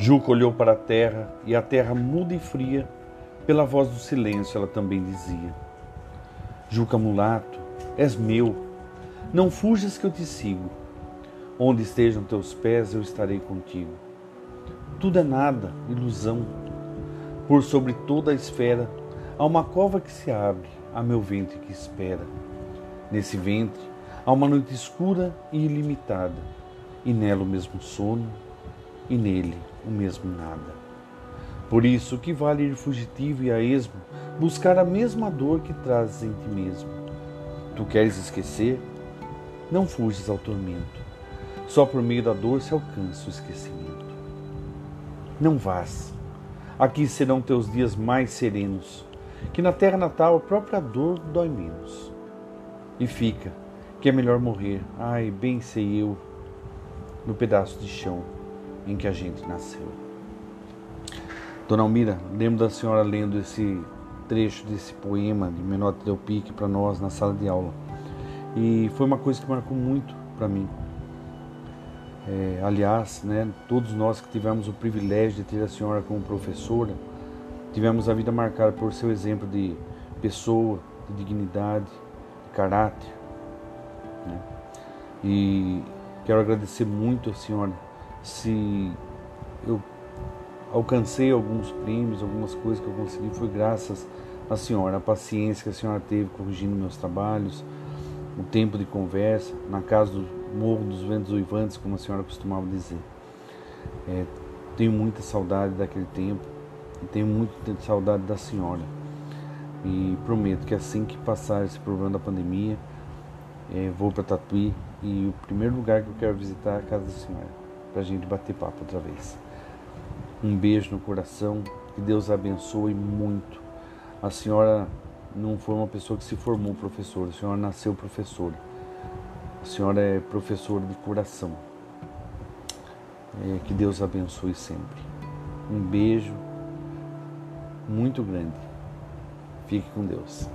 Juca olhou para a terra e a terra muda e fria, pela voz do silêncio, ela também dizia: Juca mulato, és meu, não fujas que eu te sigo. Onde estejam teus pés, eu estarei contigo. Tudo é nada, ilusão. Por sobre toda a esfera há uma cova que se abre, a meu ventre que espera. Nesse ventre há uma noite escura e ilimitada, e nela o mesmo sono, e nele o mesmo nada. Por isso que vale ir fugitivo e a esmo buscar a mesma dor que trazes em ti mesmo. Tu queres esquecer? Não fuges ao tormento. Só por meio da dor se alcança o esquecimento. Não vás. Aqui serão teus dias mais serenos, que na terra natal a própria dor dói menos. E fica, que é melhor morrer, ai, bem sei eu, no pedaço de chão em que a gente nasceu. Dona Almira, lembro da senhora lendo esse trecho desse poema de Menotti Del Pique para nós na sala de aula. E foi uma coisa que marcou muito para mim. É, aliás, né, todos nós que tivemos o privilégio de ter a senhora como professora, tivemos a vida marcada por seu exemplo de pessoa, de dignidade, de caráter. Né? E quero agradecer muito a senhora se eu alcancei alguns prêmios, algumas coisas que eu consegui, foi graças à senhora, a paciência que a senhora teve corrigindo meus trabalhos, o tempo de conversa, na casa do Morro dos Ventos Uivantes, como a senhora costumava dizer. É, tenho muita saudade daquele tempo e tenho muita saudade da senhora. E prometo que assim que passar esse problema da pandemia, é, vou para Tatuí e o primeiro lugar que eu quero visitar é a casa da senhora para a gente bater papo outra vez. Um beijo no coração, que Deus abençoe muito. A senhora não foi uma pessoa que se formou professora, a senhora nasceu professora. A senhora é professora de coração. É, que Deus abençoe sempre. Um beijo muito grande. Fique com Deus.